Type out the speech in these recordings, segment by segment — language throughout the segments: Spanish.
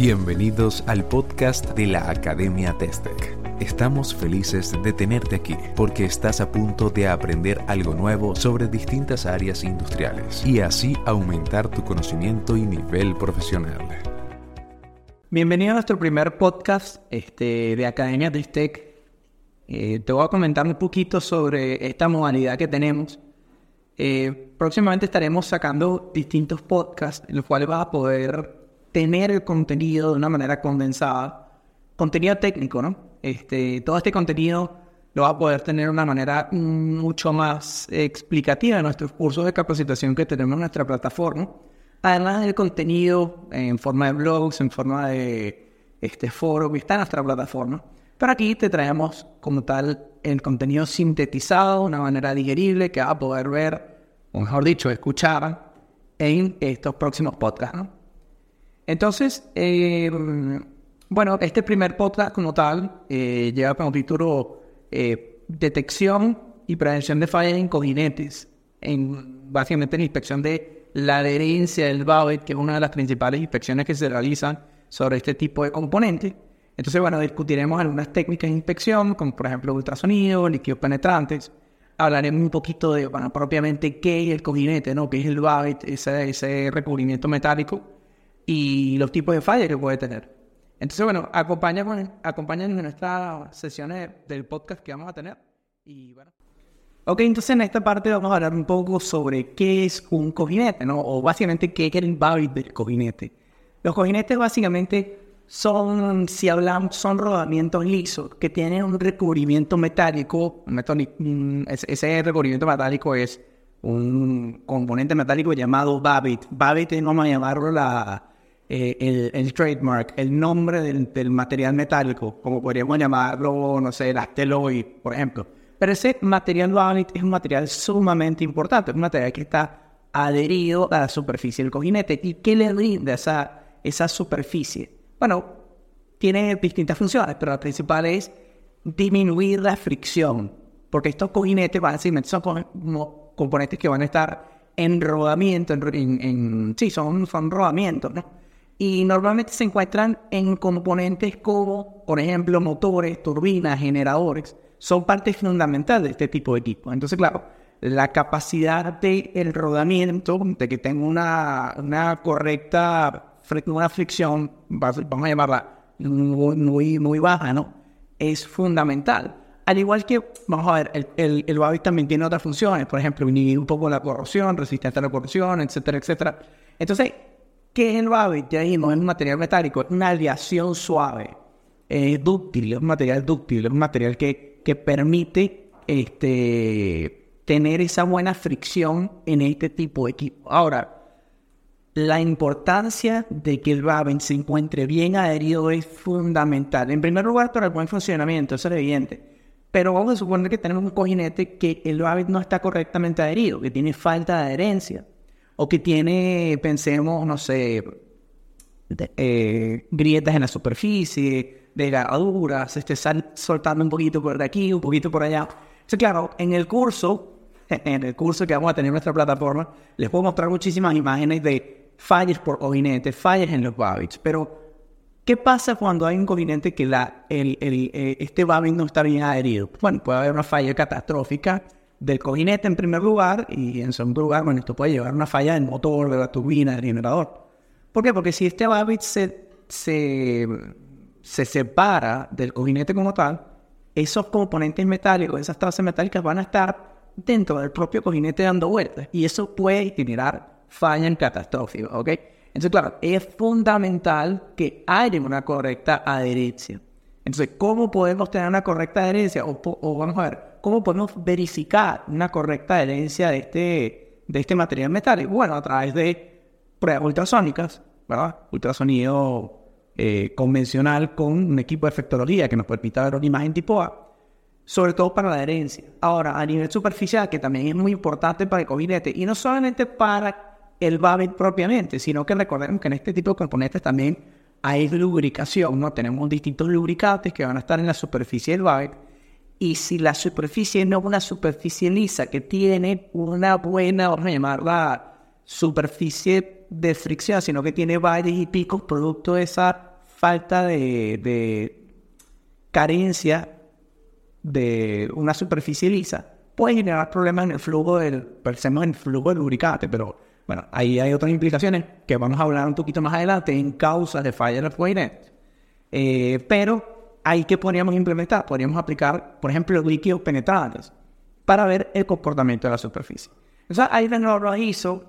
Bienvenidos al podcast de la Academia Testec. Estamos felices de tenerte aquí porque estás a punto de aprender algo nuevo sobre distintas áreas industriales y así aumentar tu conocimiento y nivel profesional. Bienvenido a nuestro primer podcast este, de Academia Testec. Eh, te voy a comentar un poquito sobre esta modalidad que tenemos. Eh, próximamente estaremos sacando distintos podcasts en los cuales vas a poder tener el contenido de una manera condensada. Contenido técnico, ¿no? Este, todo este contenido lo vas a poder tener de una manera mucho más explicativa en nuestros cursos de capacitación que tenemos en nuestra plataforma. Además del contenido en forma de blogs, en forma de este foro que está en nuestra plataforma. Pero aquí te traemos como tal el contenido sintetizado de una manera digerible que vas a poder ver, o mejor dicho, escuchar en estos próximos podcasts. Entonces, eh, bueno, este primer podcast como tal eh, lleva como título eh, Detección y Prevención de Fallas en Cojinetes, en, básicamente en inspección de la adherencia del BAUET, que es una de las principales inspecciones que se realizan sobre este tipo de componentes. Entonces, bueno, discutiremos algunas técnicas de inspección, como por ejemplo ultrasonido, líquidos penetrantes. Hablaremos un poquito de, bueno, propiamente qué es el cojinete, ¿no? Qué es el ese, ese recubrimiento metálico y los tipos de fallas que puede tener. Entonces, bueno, acompáñanos, acompáñanos en nuestras sesiones del podcast que vamos a tener. Y bueno. Ok, entonces en esta parte vamos a hablar un poco sobre qué es un cojinete, ¿no? O básicamente qué es el BAVIT del cojinete. Los cojinetes básicamente son, si hablamos, son rodamientos lisos que tienen un recubrimiento metálico. Ese recubrimiento metálico es un componente metálico llamado Babbitt. Babbitt vamos a llamarlo la, eh, el, trademark, el nombre del, material metálico, como podríamos llamarlo, no sé, el asteloid, por ejemplo. Pero ese material Babbitt es un material sumamente importante, es un material que está adherido a la superficie del cojinete. ¿Y qué le brinda esa, esa superficie? Bueno, tiene distintas funciones, pero la principal es disminuir la fricción, porque estos cojinetes básicamente son componentes que van a estar en rodamiento, en, sí, son, son rodamientos, ¿no? Y normalmente se encuentran en componentes como, por ejemplo, motores, turbinas, generadores. Son partes fundamentales de este tipo de equipo. Entonces, claro, la capacidad del rodamiento, de que tenga una, una correcta una fricción, vamos a llamarla muy, muy, baja, ¿no? Es fundamental. Al igual que, vamos a ver, el, el, el también tiene otras funciones, por ejemplo, inhibir un poco la corrosión, resistencia a la corrosión, etcétera, etcétera. Entonces, ¿qué es el BABIT? Ya no es un material metálico, es una aleación suave, es dúctil, es un material dúctil, es un material que, que permite este, tener esa buena fricción en este tipo de equipo. Ahora, la importancia de que el BABEN se encuentre bien adherido es fundamental. En primer lugar, para el buen funcionamiento, eso es evidente. Pero vamos a suponer que tenemos un cojinete que el BABEN no está correctamente adherido, que tiene falta de adherencia, o que tiene, pensemos, no sé, eh, grietas en la superficie, desgarraduras, se esté soltando un poquito por aquí, un poquito por allá. Entonces, claro, en el curso, en el curso que vamos a tener en nuestra plataforma, les puedo mostrar muchísimas imágenes de fallas por cojinete, fallas en los Babbits. Pero, ¿qué pasa cuando hay un cojinete que la, el, el, eh, este Babbit no está bien adherido? Bueno, puede haber una falla catastrófica del cojinete en primer lugar y en segundo lugar, bueno, esto puede llevar a una falla del motor, de la turbina, del generador. ¿Por qué? Porque si este Babbit se, se, se separa del cojinete como tal, esos componentes metálicos, esas trazas metálicas van a estar dentro del propio cojinete dando vueltas y eso puede generar fallan catastróficos, ¿ok? Entonces, claro, es fundamental que haya una correcta adherencia. Entonces, ¿cómo podemos tener una correcta adherencia? O, vamos a ver, ¿cómo podemos verificar una correcta adherencia de este, de este material metálico? Bueno, a través de pruebas ultrasónicas, ¿verdad? Ultrasonido eh, convencional con un equipo de efectología que nos permita ver una imagen tipo A, sobre todo para la adherencia. Ahora, a nivel superficial, que también es muy importante para el cojinete, y no solamente para el Babbitt propiamente, sino que recordemos que en este tipo de componentes también hay lubricación, ¿no? Tenemos distintos lubricantes que van a estar en la superficie del Babbitt y si la superficie no es una superficie lisa que tiene una buena, vamos a llamarla superficie de fricción, sino que tiene valles y picos producto de esa falta de, de carencia de una superficie lisa puede generar problemas en el flujo del, pensemos en el flujo del lubricante, pero bueno, ahí hay otras implicaciones que vamos a hablar un poquito más adelante en causas de falla del coinete. Eh, pero ahí que podríamos implementar, podríamos aplicar, por ejemplo, líquidos penetrantes para ver el comportamiento de la superficie. Entonces, hay de nuevo ISO,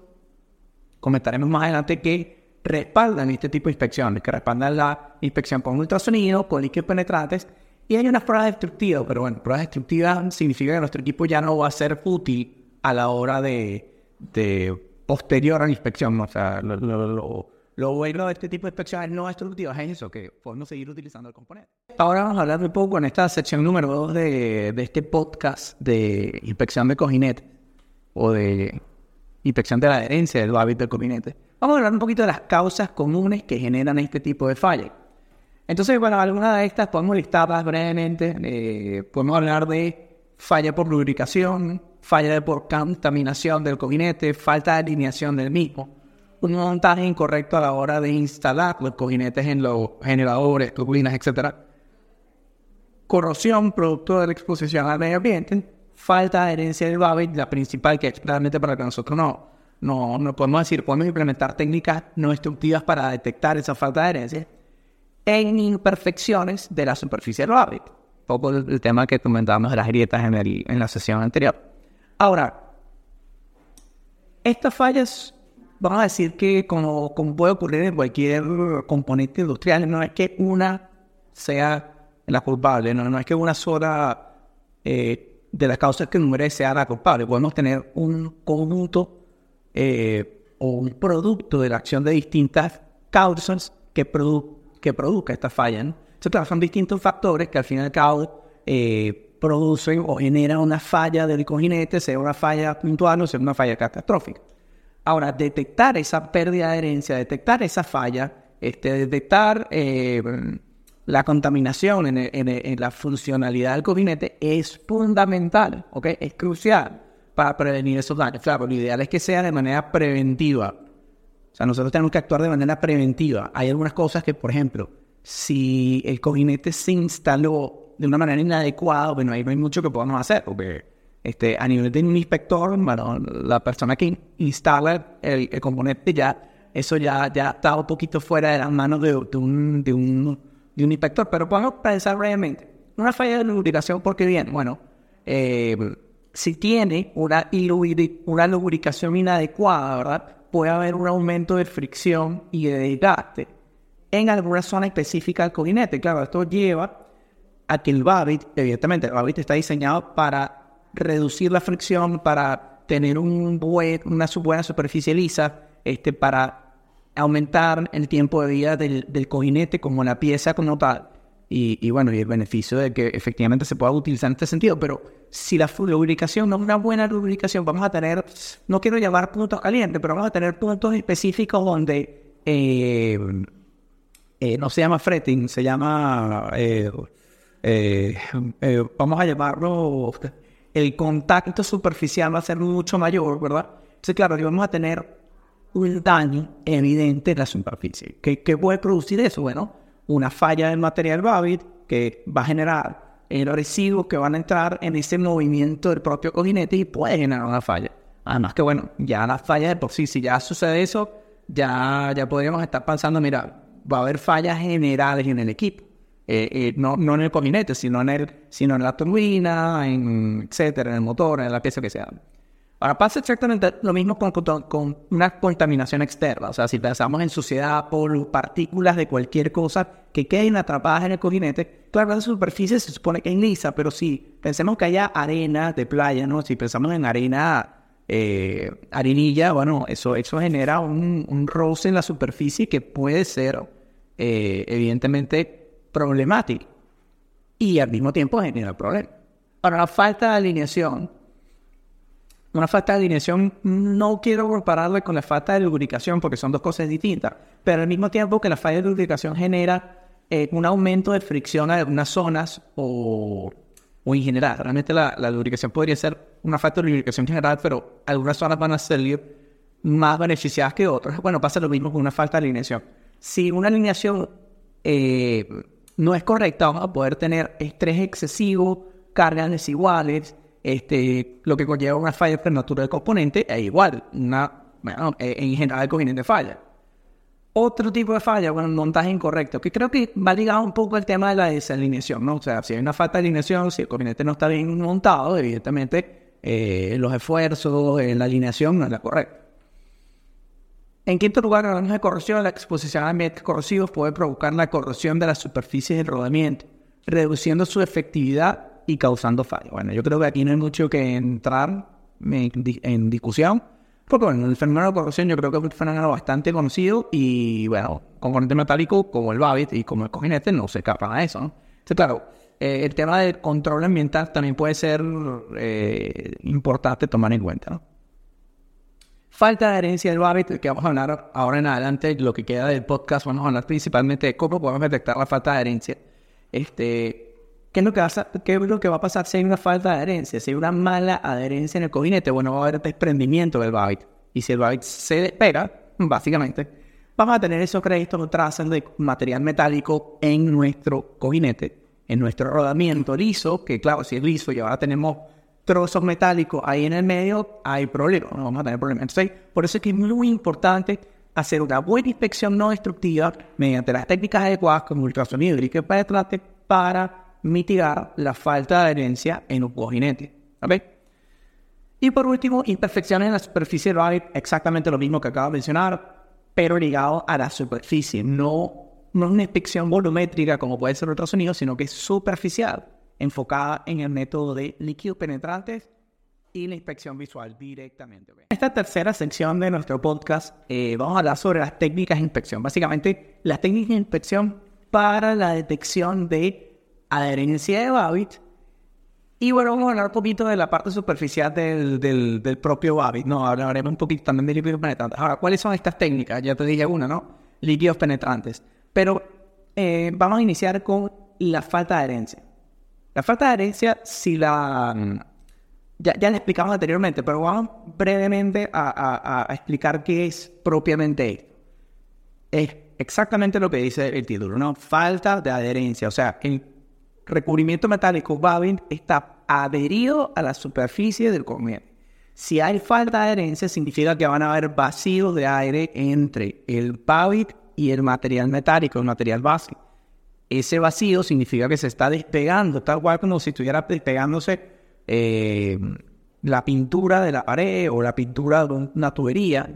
comentaremos más adelante que respaldan este tipo de inspecciones, que respaldan la inspección con ultrasonido, con líquidos penetrantes y hay unas pruebas destructivas, pero bueno, pruebas destructivas significa que nuestro equipo ya no va a ser útil a la hora de, posterior a la inspección. O sea, lo, bueno de este tipo de inspecciones no destructivas es eso, que podemos seguir utilizando el componente. Ahora vamos a hablar un poco en esta sección número 2 de, este podcast de inspección de cojinete o de inspección de la adherencia del hábito del cojinete. Vamos a hablar un poquito de las causas comunes que generan este tipo de fallas. Entonces, bueno, algunas de estas podemos listarlas brevemente. Eh, podemos hablar de falla por lubricación, falla por contaminación del cojinete, falta de alineación del mismo, un montaje incorrecto a la hora de instalar los cojinetes en los generadores, turbinas, etc. Corrosión producto de la exposición al medio ambiente, falta de adherencia del Babbitt, la principal que es realmente para que nosotros no, no, no podemos decir, podemos implementar técnicas no destructivas para detectar esa falta de adherencia en imperfecciones de la superficie del Un poco el, tema que comentábamos de las grietas en, en la sesión anterior. Ahora, estas fallas, vamos a decir que como, puede ocurrir en cualquier componente industrial, no es que una sea la culpable, no, es que una sola eh, de las causas que numere sea la culpable. Podemos tener un conjunto eh, o un producto de la acción de distintas causas que, produ produzca esta falla. ¿no? Entonces, son distintos factores que al fin y al cabo eh, producen o generan una falla del cojinete, sea una falla puntual o sea una falla catastrófica. Ahora, detectar esa pérdida de herencia, detectar esa falla, este, detectar eh, la contaminación en, la funcionalidad del cojinete es fundamental, ¿ok? Es crucial para prevenir esos daños. Claro, lo ideal es que sea de manera preventiva. O sea, nosotros tenemos que actuar de manera preventiva. Hay algunas cosas que, por ejemplo, si el cojinete se instaló de una manera inadecuada, bueno, ahí no hay mucho que podamos hacer, porque este, a nivel de un inspector, bueno, la persona que instala el, componente ya, eso ya, ya está un poquito fuera de las manos de, un, de, un, de un inspector. Pero podemos pensar brevemente. Una falla de lubricación, ¿por qué bien? Bueno, eh, si tiene una, lubricación inadecuada, ¿verdad? puede haber un aumento de fricción y de desgaste en alguna zona específica del cojinete. Claro, esto lleva a que el Babbitt, evidentemente, el Babbitt está diseñado para reducir la fricción, para tener una buena superficie lisa, este, para aumentar el tiempo de vida del, cojinete como la pieza como tal. Y, bueno, y el beneficio de que efectivamente se pueda utilizar en este sentido, pero si la lubricación no es una buena lubricación, vamos a tener, no quiero llamar puntos calientes, pero vamos a tener puntos específicos donde eh, eh, no se llama fretting, se llama, eh, vamos a llamarlo, el contacto superficial va a ser mucho mayor, ¿verdad? Entonces, claro, vamos a tener un daño evidente en la superficie. ¿Qué, qué puede producir eso? Bueno, una falla del material Babbitt que va a generar los residuos que van a entrar en ese movimiento del propio cojinete y puede generar una falla. Además que bueno, ya la falla de por sí, si ya sucede eso, ya, ya podríamos estar pensando, mira, va a haber fallas generales en el equipo. Eh, eh, no, no en el cojinete, sino en, el, sino en la turbina, en, etcétera, en el motor, en la pieza que sea. Ahora pasa exactamente lo mismo con, con, una contaminación externa. O sea, si pensamos en suciedad, por partículas de cualquier cosa que queden atrapadas en el cojinete, claro, la superficie se supone que es lisa, pero si pensemos que haya arena de playa, ¿no? Si pensamos en arena, eh, arenilla, bueno, eso, eso genera un, un, roce en la superficie que puede ser, eh, evidentemente, problemático. Y al mismo tiempo genera problemas. Ahora, la falta de alineación una falta de alineación no quiero compararla con la falta de lubricación porque son dos cosas distintas, pero al mismo tiempo que la falla de lubricación genera eh, un aumento de fricción en algunas zonas o, o en general. Realmente la, la, lubricación podría ser una falta de lubricación general, pero algunas zonas van a salir más beneficiadas que otras. Bueno, pasa lo mismo con una falta de alineación. Si una alineación eh, no es correcta, vamos a poder tener estrés excesivo, cargas desiguales, este, lo que conlleva una falla prematura del componente, e igual, bueno, eh, en general el coginete falla. Otro tipo de falla, bueno, montaje incorrecto, que creo que va ligado un poco al tema de la desalineación, ¿no? O sea, si hay una falta de alineación, si el coginete no está bien montado, evidentemente eh, los esfuerzos en la alineación no es la correcta. En quinto lugar, hablamos de corrosión. La exposición a ambientes corrosivos puede provocar la corrosión de las superficies de rodamiento, reduciendo su efectividad y causando fallos. Bueno, yo creo que aquí no hay mucho que entrar en, discusión, porque bueno, el fenómeno de corrosión yo creo que es un fenómeno bastante conocido y bueno, componente metálico como el Babbitt y como el cojinete no se escapan a eso, ¿no? Entonces, claro, eh, el tema del control ambiental también puede ser eh, importante tomar en cuenta, ¿no? Falta de herencia del Babbitt, que vamos a hablar ahora en adelante, lo que queda del podcast, vamos a hablar principalmente de cómo podemos detectar la falta de herencia. Este, ¿qué, es lo que va a, ¿Qué es lo que va a pasar si hay una falta de adherencia? Si hay una mala adherencia en el cojinete, bueno, va a haber desprendimiento del Babbitt. Y si el Babbitt se despega, básicamente, vamos a tener esos créditos o trazas de material metálico en nuestro cojinete, en nuestro rodamiento liso, que claro, si es liso y ahora tenemos trozos metálicos ahí en el medio, hay problemas, no vamos a tener problemas. Entonces, por eso es que es muy importante hacer una buena inspección no destructiva mediante las técnicas adecuadas como ultrasonido y penetrante para mitigar la falta de adherencia en un cojinete. Y por último, imperfecciones en la superficie del exactamente lo mismo que acabo de mencionar, pero ligado a la superficie, no, no una inspección volumétrica como puede ser ultrasonido, sino que es superficial enfocada en el método de líquidos penetrantes y la inspección visual directamente. En esta tercera sección de nuestro podcast eh, vamos a hablar sobre las técnicas de inspección. Básicamente, las técnicas de inspección para la detección de adherencia de Babbitt. Y bueno, vamos a hablar un poquito de la parte superficial del, del, propio Babbitt. No, hablaremos un poquito también de líquidos penetrantes. Ahora, ¿cuáles son estas técnicas? Ya te dije una, ¿no? Líquidos penetrantes. Pero eh, vamos a iniciar con la falta de adherencia. La falta de herencia, si la... Mm, ya, ya la explicamos anteriormente, pero vamos brevemente a, explicar qué es propiamente esto. Es exactamente lo que dice el título, ¿no? Falta de adherencia. O sea, el recubrimiento metálico Babin está adherido a la superficie del corriente. Si hay falta de adherencia, significa que van a haber vacíos de aire entre el Babbitt y el material metálico, el material básico ese vacío significa que se está despegando, tal cual como si estuviera despegándose eh, la pintura de la pared o la pintura de una tubería.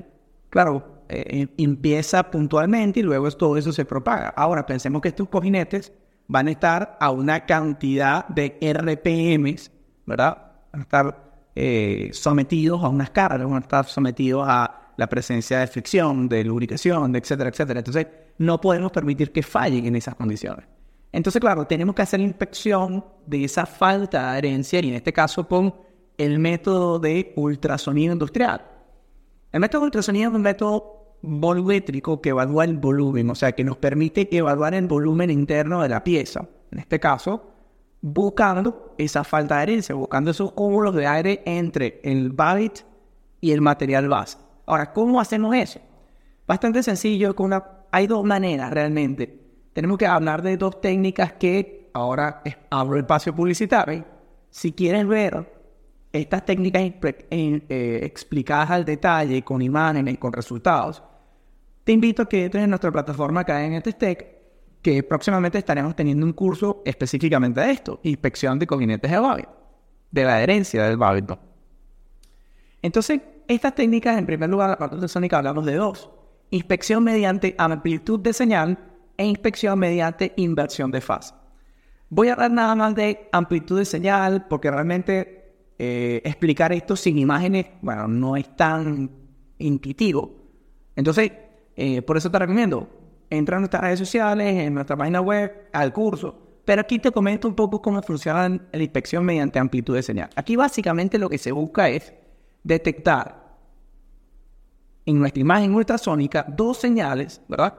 Claro, eh, empieza puntualmente y luego todo eso se propaga. Ahora, pensemos que estos cojinetes van a estar a una cantidad de RPMs, ¿verdad? Van a estar eh, sometidos a unas cargas, van a estar sometidos a la presencia de fricción, de lubricación, de etcétera, etcétera. Entonces, no podemos permitir que fallen en esas condiciones. Entonces, claro, tenemos que hacer inspección de esa falta de adherencia y en este caso con el método de ultrasonido industrial. El método de ultrasonido es un método volumétrico que evalúa el volumen, o sea, que nos permite evaluar el volumen interno de la pieza. En este caso, buscando esa falta de adherencia, buscando esos cúmulos de aire entre el Babbitt y el material base. Ahora, ¿cómo hacemos eso? Bastante sencillo, con una hay dos maneras realmente. Tenemos que hablar de dos técnicas que ahora abro el espacio publicitario. Si quieres ver estas técnicas eh, explicadas al detalle, con imágenes, con resultados, te invito a que entres en nuestra plataforma acá en Tech, que próximamente estaremos teniendo un curso específicamente de esto, inspección de cojinetes de Babbitt, de la adherencia del Babbitt. Entonces, estas técnicas, en primer lugar, la parte ultrasónica hablamos de dos inspección mediante amplitud de señal e inspección mediante inversión de fase. Voy a hablar nada más de amplitud de señal porque realmente eh, explicar esto sin imágenes, bueno, no es tan intuitivo. Entonces, eh, por eso te recomiendo, entra en nuestras redes sociales, en nuestra página web, al curso. Pero aquí te comento un poco cómo funciona la inspección mediante amplitud de señal. Aquí básicamente lo que se busca es detectar en nuestra imagen ultrasónica dos señales, ¿verdad?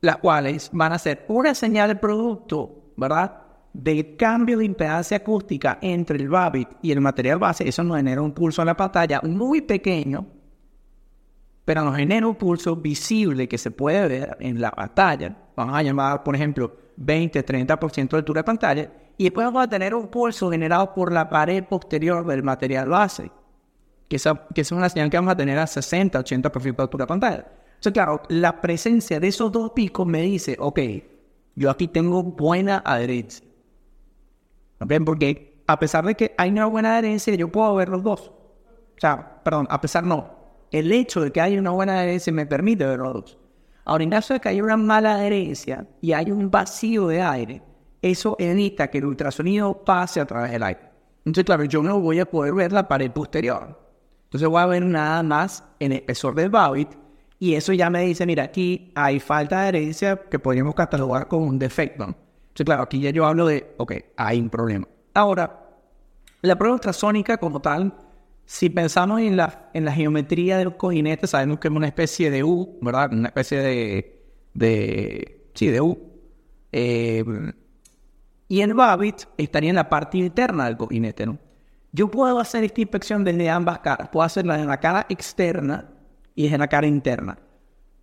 Las cuales van a ser una señal producto, ¿verdad? Del cambio de impedancia acústica entre el Babbitt y el material base. Eso nos genera un pulso en la pantalla muy pequeño. pero nos genera un pulso visible que se puede ver en la pantalla. Vamos a llamar, por ejemplo, 20, 30% de altura de pantalla. Y después vamos a tener un pulso generado por la pared posterior del material base, que, es una señal que vamos a tener a 60, 80% de altura pantalla. Entonces, claro, la presencia de esos dos picos me dice, ok, yo aquí tengo buena adherencia. ¿Okay? Porque a pesar de que hay una buena adherencia, yo puedo ver los dos. O sea, perdón, a pesar no. El hecho de que haya una buena adherencia me permite ver los dos. Ahora, en caso de que haya una mala adherencia y hay un vacío de aire, eso evita que el ultrasonido pase a través del aire. Entonces, claro, yo no voy a poder ver la pared posterior. Entonces voy a ver nada más en el espesor del Babbitt y eso ya me dice, mira, aquí hay falta de adherencia que podríamos catalogar como un defecto. Entonces, claro, aquí ya yo hablo de, ok, hay un problema. Ahora, la prueba ultrasónica como tal si pensamos en la, en la geometría del cojinete, sabemos que es una especie de U, ¿verdad? Una especie de, de sí, de U. Eh, y el Babbitt estaría en la parte interna del cojinete, ¿no? Yo puedo hacer esta inspección desde ambas caras. Puedo hacerla en la cara externa y en la cara interna.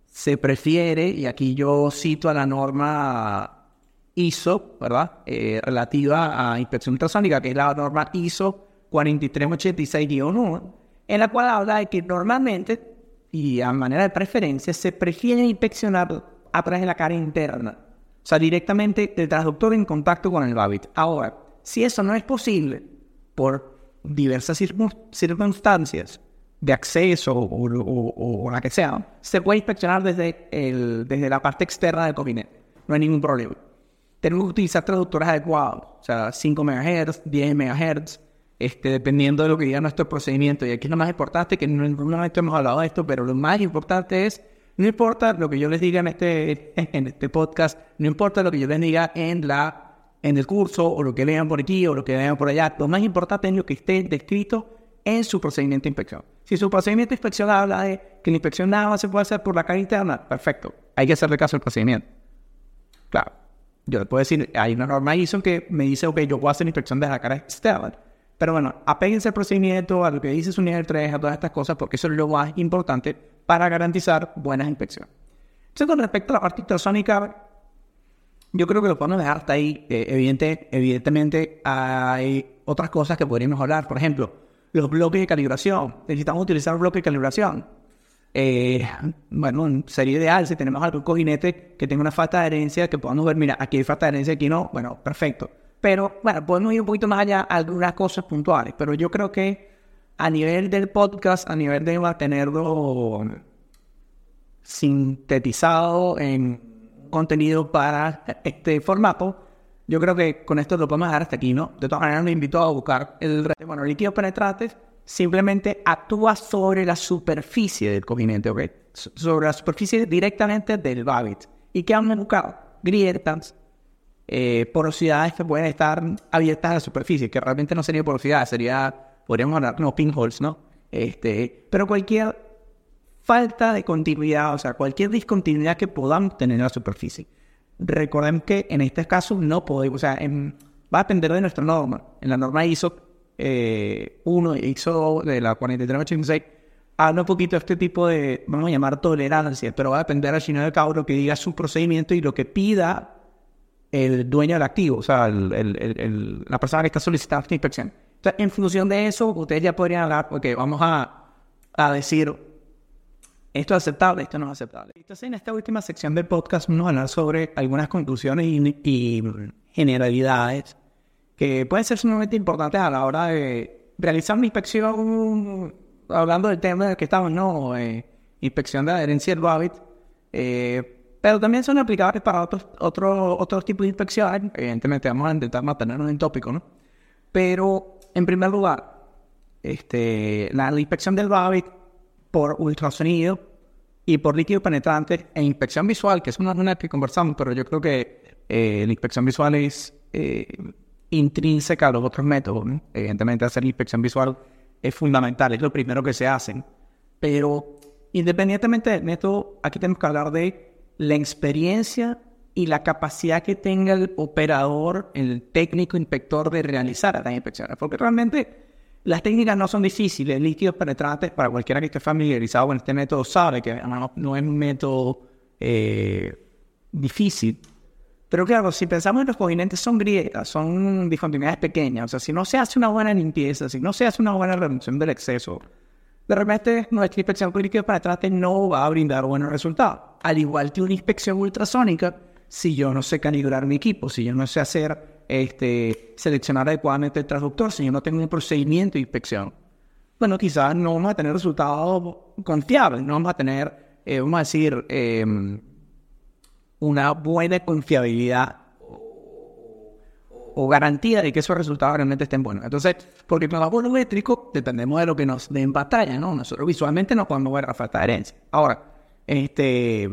Se prefiere, y aquí yo cito a la norma ISO, ¿verdad? Eh, relativa a inspección ultrasónica, que es la norma ISO 4386-1, en la cual habla de que normalmente, y a manera de preferencia, se prefiere inspeccionar a través de la cara interna. O sea, directamente del transductor en contacto con el Babbitt. Ahora, si eso no es posible por diversas circunstancias de acceso o, la que sea, se puede inspeccionar desde, el, desde la parte externa del gabinete. No hay ningún problema. Tenemos que utilizar traductores adecuados, o sea, 5 MHz, 10 MHz, este, dependiendo de lo que diga nuestro procedimiento. Y aquí es lo más importante, que no, hemos hablado de esto, pero lo más importante es, no importa lo que yo les diga en este, en este podcast, no importa lo que yo les diga en, la, en el curso, o lo que lean por aquí, o lo que lean por allá, lo más importante es lo que esté descrito en su procedimiento de inspección. Si su procedimiento de inspección habla de que la inspección nada más se puede hacer por la cara interna, perfecto, hay que hacerle caso al procedimiento. Claro, yo le puedo decir, hay una norma ISO que me dice, ok, yo puedo hacer la inspección de la cara externa pero bueno, apéguense al procedimiento, a lo que dice su nivel 3, a todas estas cosas, porque eso es lo más importante para garantizar buenas inspecciones. Entonces, con respecto a la parte ultrasónica, yo creo que lo podemos dejar hasta ahí. Eh, evidente, evidentemente, hay otras cosas que podríamos hablar. Por ejemplo, los bloques de calibración. Necesitamos utilizar bloques de calibración. Eh, bueno, sería ideal si tenemos algún cojinete que tenga una falta de adherencia, que podamos ver, mira, aquí hay falta de adherencia, aquí no. Bueno, perfecto. Pero bueno, podemos ir un poquito más allá a algunas cosas puntuales, pero yo creo que a nivel del podcast, a nivel de tenerlo sintetizado en contenido para este formato, yo creo que con esto lo podemos dejar hasta aquí, ¿no? De todas maneras, me invito a buscar el bueno, líquido penetrante simplemente actúa sobre la superficie del cojinete, ¿ok? Sobre la superficie directamente del Babbitt. ¿Y qué han buscado? Grietas, eh, porosidades que pueden estar abiertas a la superficie, que realmente no sería porosidad, sería, podríamos hablar como pinholes, ¿no? Este, pero cualquier falta de continuidad, o sea, cualquier discontinuidad que podamos tener en la superficie. Recordemos que en este caso no podemos, o sea, va a depender de nuestra norma. En la norma ISO eh, 1, ISO de la 4386, habla un poquito de este tipo de, vamos a llamar tolerancia, pero va a depender al final del cabo lo que diga su procedimiento y lo que pida el dueño del activo, o sea, la persona que está solicitando esta inspección. Entonces, en función de eso, ustedes ya podrían hablar, porque vamos a, decir, esto es aceptable, esto no es aceptable. Entonces, en esta última sección del podcast vamos a hablar sobre algunas conclusiones y, generalidades que pueden ser sumamente importantes a la hora de realizar una inspección, hablando del tema del que estamos, ¿no? Eh, inspección de adherencia del hábito. Eh, pero también son aplicables para otros, otros otros tipos de inspecciones. Evidentemente vamos a intentar mantenernos en tópico, ¿no? Pero, en primer lugar, este, la, inspección del Babbitt por ultrasonido y por líquido penetrante e inspección visual, que es una zona que conversamos, pero yo creo que eh, la inspección visual es eh, intrínseca a los otros métodos. Evidentemente, hacer inspección visual es fundamental, es lo primero que se hace. Pero, independientemente del método, aquí tenemos que hablar de la experiencia y la capacidad que tenga el operador, el técnico inspector de realizar las inspecciones. Porque realmente Las técnicas no son difíciles, líquidos penetrantes, para cualquiera que esté familiarizado con este método sabe que no, no es un método eh, difícil. Pero claro, si pensamos en los cojinentes son grietas, son discontinuidades pequeñas, o sea, si no se hace una buena limpieza, si no se hace una buena reducción del exceso, de repente nuestra inspección por líquidos penetrantes no va a brindar buenos resultados. Al igual que una inspección ultrasónica, si yo no sé calibrar mi equipo, si yo no sé hacer este, seleccionar adecuadamente el transductor si yo no tengo un procedimiento de inspección. Bueno, quizás no vamos a tener resultados confiables, no vamos a tener, eh, vamos a decir, em, una buena confiabilidad o garantía de que esos resultados realmente estén buenos. Entonces, porque con los volumétricos dependemos de lo que nos den batalla, ¿no? Nosotros visualmente no podemos ver la falta de herencia. Ahora, este,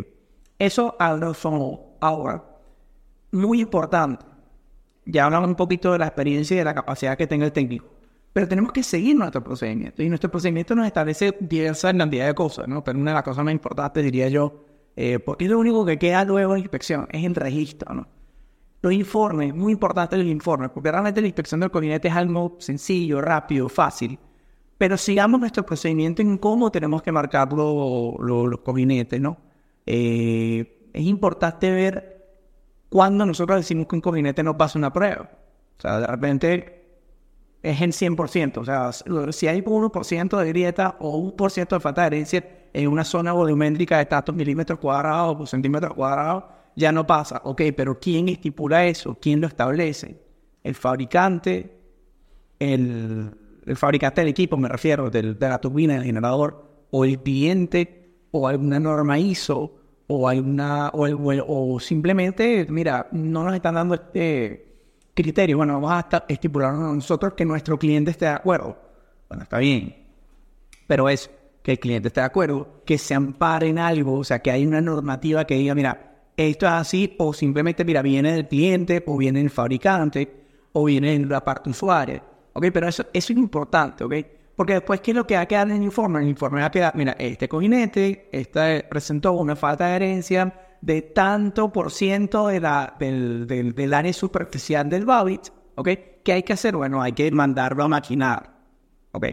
eso algo son ahora muy importante ya hablamos un poquito de la experiencia y de la capacidad que tenga el técnico. Pero tenemos que seguir nuestro procedimiento. Y nuestro procedimiento nos establece diversas cantidades de cosas, ¿no? Pero una de las cosas más importantes, diría yo, eh, porque es lo único que queda luego la inspección, es el registro. Los informes, muy importante los informes, porque realmente la inspección del gabinete es algo sencillo, rápido, fácil. Pero sigamos nuestro procedimiento en cómo tenemos que marcar los gabinetes, ¿no? Eh, es importante ver cuando nosotros decimos que un combinete no pasa una prueba. O sea, de repente es en 100%. O sea, si hay un 1% de grieta o un por ciento de falta de herencia en una zona volumétrica de tantos milímetros cuadrados o centímetros cuadrados, ya no pasa. Ok, pero ¿quién estipula eso? ¿Quién lo establece? El fabricante, el, fabricante del equipo, me refiero, del, de la turbina, del generador, o el cliente, o alguna norma ISO, o hay una o, o, simplemente, mira, no nos están dando este criterio. Bueno, vamos a estipular nosotros que nuestro cliente esté de acuerdo. Bueno, está bien. Pero es que el cliente esté de acuerdo, que se ampare en algo, o sea, que hay una normativa que diga, mira, esto es así, o simplemente, mira, viene del cliente, o viene del fabricante, o viene de la parte usuaria. ¿Ok? Pero eso, eso es importante, ¿ok? Porque después, ¿qué es lo que va a quedar en el informe? El informe va a quedar, mira, este cojinete este presentó una falta de herencia de tanto por ciento del, área superficial del Babbitt, ¿ok? ¿Qué hay que hacer? Bueno, hay que mandarlo a maquinar, ¿ok?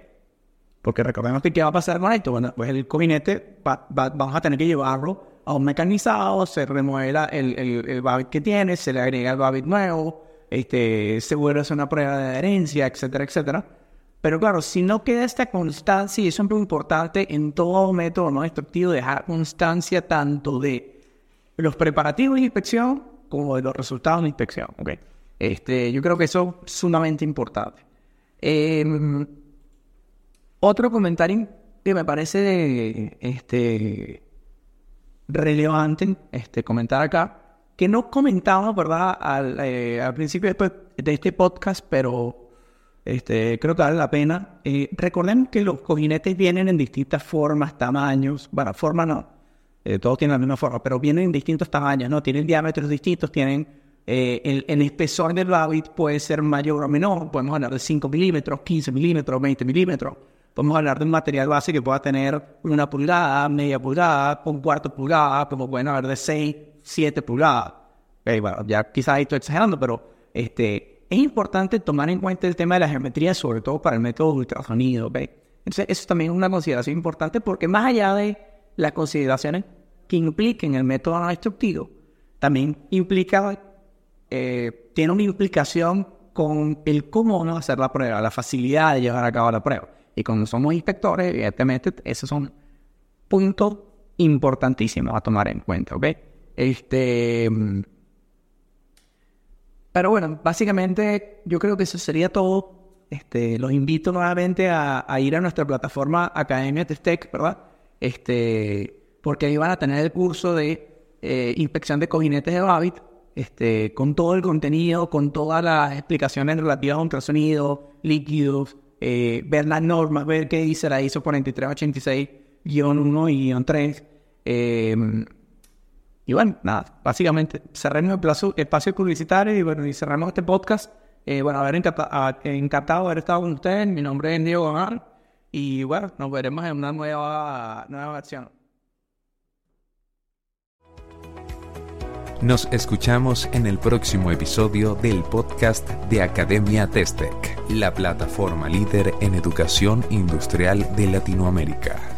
Porque recordemos que ¿qué va a pasar con esto? Bueno, pues el cojinete vamos a tener que llevarlo a un mecanizado, se el, el, el que tiene, se le agrega el Babbitt nuevo, este, se vuelve a hacer una prueba de herencia, etcétera, etcétera. Pero claro, si no queda esta constancia, y eso es muy importante en todo método no destructivo, dejar constancia tanto de los preparativos de inspección como de los resultados de inspección. ¿okay? Este, yo creo que eso es sumamente importante. Em, otro comentario que me parece este, relevante este, comentar acá, que no comentamos, ¿verdad?, al, eh, al principio de este podcast, pero este, creo que vale la pena. Eh, recordemos que los cojinetes vienen en distintas formas, tamaños. Bueno, forma no, eh, todos tienen la misma forma, pero vienen en distintos tamaños, ¿no? Tienen diámetros distintos, tienen eh, el, espesor del rabbit puede ser mayor o menor. Podemos hablar de 5 milímetros, 15 milímetros, 20 milímetros. Podemos hablar de un material base que pueda tener una pulgada, media pulgada, un cuarto pulgada, como pueden hablar de 6, 7 pulgadas. bueno, ya quizás estoy exagerando, pero este, es importante tomar en cuenta el tema de la geometría, sobre todo para el método ultrasonido. ¿ve? Entonces, eso también es una consideración importante porque más allá de las consideraciones que impliquen el método no destructivo, también implica, eh, tiene una implicación con el cómo no hacer la prueba, la facilidad de llevar a cabo la prueba. Y cuando somos inspectores, evidentemente, esos son puntos importantísimos a tomar en cuenta, ¿ok? Este... Pero bueno, básicamente yo creo que eso sería todo. Este, los invito nuevamente a, ir a nuestra plataforma Academia Tech, ¿verdad? Este, porque ahí van a tener el curso de eh, inspección de cojinetes de Babbitt, este, con todo el contenido, con todas las explicaciones relativas a ultrasonido, líquidos, eh, ver las normas, ver qué dice la ISO 4386-1 y 3. Y bueno, nada, básicamente cerremos el plazo, espacio publicitario y bueno, y cerramos este podcast. Eh, bueno, haber encantado, encantado de haber estado con ustedes. Mi nombre es Diego Gamar y bueno, nos veremos en una nueva, nueva versión. Nos escuchamos en el próximo episodio del podcast de Academia Testec. la plataforma líder en educación industrial de Latinoamérica.